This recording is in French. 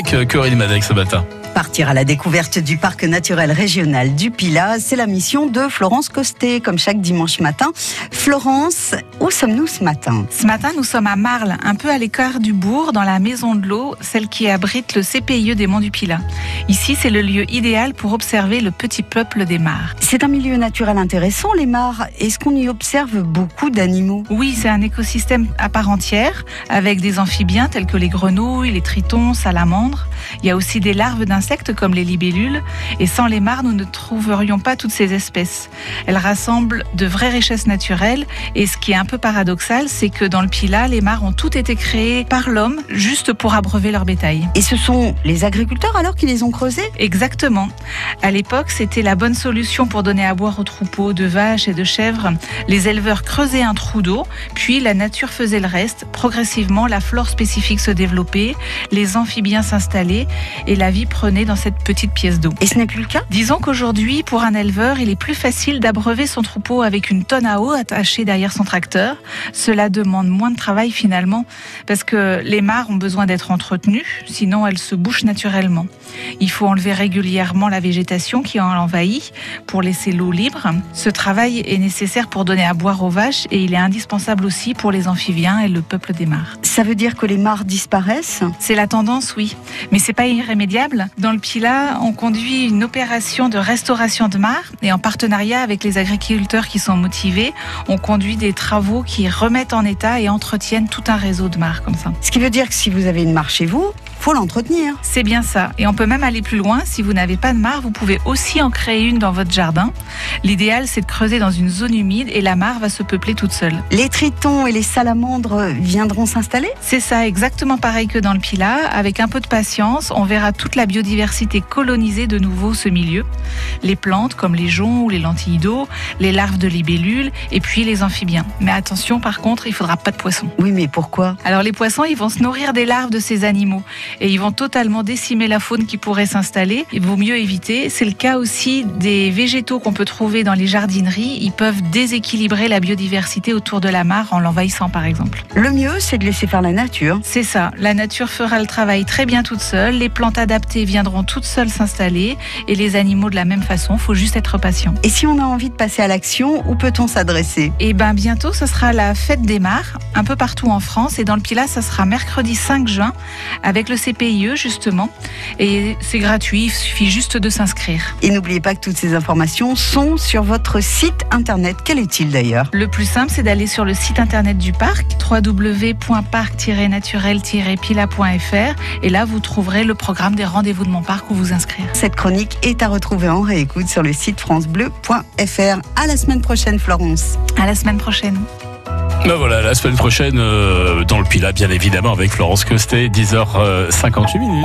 avec euh, Corinne Madec ce matin. Partir à la découverte du parc naturel régional du Pilat, c'est la mission de Florence Costet, comme chaque dimanche matin. Florence, où sommes-nous ce matin? Ce matin, nous sommes à Marle, un peu à l'écart du bourg, dans la maison de l'eau, celle qui abrite le CPIE des Monts du Pilat. Ici, c'est le lieu idéal pour observer le petit peuple des mares. C'est un milieu naturel intéressant, les mares. Est-ce qu'on y observe beaucoup d'animaux? Oui, c'est un écosystème à part entière, avec des amphibiens tels que les grenouilles, les tritons, salamandres. Londres il y a aussi des larves d'insectes comme les libellules. Et sans les mares, nous ne trouverions pas toutes ces espèces. Elles rassemblent de vraies richesses naturelles. Et ce qui est un peu paradoxal, c'est que dans le Pilat, les mares ont toutes été créées par l'homme juste pour abreuver leur bétail. Et ce sont les agriculteurs alors qui les ont creusées? Exactement. À l'époque, c'était la bonne solution pour donner à boire aux troupeaux de vaches et de chèvres. Les éleveurs creusaient un trou d'eau, puis la nature faisait le reste. Progressivement, la flore spécifique se développait, les amphibiens s'installaient et la vie prenait dans cette petite pièce d'eau. Et ce n'est plus le cas? Disons qu'aujourd'hui, pour un éleveur, il est plus facile d'abreuver son troupeau avec une tonne à eau attachée derrière son tracteur. Cela demande moins de travail finalement, parce que les mares ont besoin d'être entretenues, sinon elles se bouchent naturellement. Il faut enlever régulièrement la végétation qui en envahit pour laisser l'eau libre. Ce travail est nécessaire pour donner à boire aux vaches et il est indispensable aussi pour les amphibiens et le peuple des mares. Ça veut dire que les mares disparaissent? C'est la tendance, oui. Mais c'est pas irrémédiable. Dans le Pilat, on conduit une opération de restauration de mares et en partenariat avec les agriculteurs qui sont motivés, on conduit des travaux qui remettent en état et entretiennent tout un réseau de mares comme ça. Ce qui veut dire que si vous avez une mare chez vous, faut l'entretenir. C'est bien ça. Et on peut même aller plus loin. Si vous n'avez pas de mare, vous pouvez aussi en créer une dans votre jardin. L'idéal, c'est de creuser dans une zone humide et la mare va se peupler toute seule. Les tritons et les salamandres viendront s'installer? C'est ça, exactement pareil que dans le Pilat. Avec un peu de patience, on verra toute la biodiversité coloniser de nouveau ce milieu. Les plantes comme les joncs ou les lentilles d'eau, les larves de libellules et puis les amphibiens. Mais attention, par contre, il faudra pas de poissons. Oui, mais pourquoi? Alors les poissons, ils vont se nourrir des larves de ces animaux et ils vont totalement décimer la faune qui pourrait s'installer. Il vaut mieux éviter. C'est le cas aussi des végétaux qu'on peut trouver dans les jardineries. Ils peuvent déséquilibrer la biodiversité autour de la mare en l'envahissant par exemple. Le mieux, c'est de laisser faire la nature. C'est ça. La nature fera le travail très bien toute seule. Les plantes adaptées viendront toutes seules s'installer et les animaux de la même façon. Faut juste être patient. Et si on a envie de passer à l'action, où peut-on s'adresser? Et ben bientôt, ce sera la fête des mares, un peu partout en France. Et dans le Pilat, ça sera mercredi 5 juin, avec le CPIE justement. Et c'est gratuit, il suffit juste de s'inscrire. Et n'oubliez pas que toutes ces informations sont sur votre site internet. Quel est-il d'ailleurs? Le plus simple, c'est d'aller sur le site internet du parc, www.parc-naturel-pila.fr. Et là, vous trouverez le programme des rendez-vous de mon parc où vous inscrire. Cette chronique est à retrouver en réécoute sur le site francebleu.fr. À la semaine prochaine, Florence. À la semaine prochaine. Ben voilà, la semaine prochaine euh, dans le Pilat, bien évidemment, avec Florence Costet, 10h58 minutes.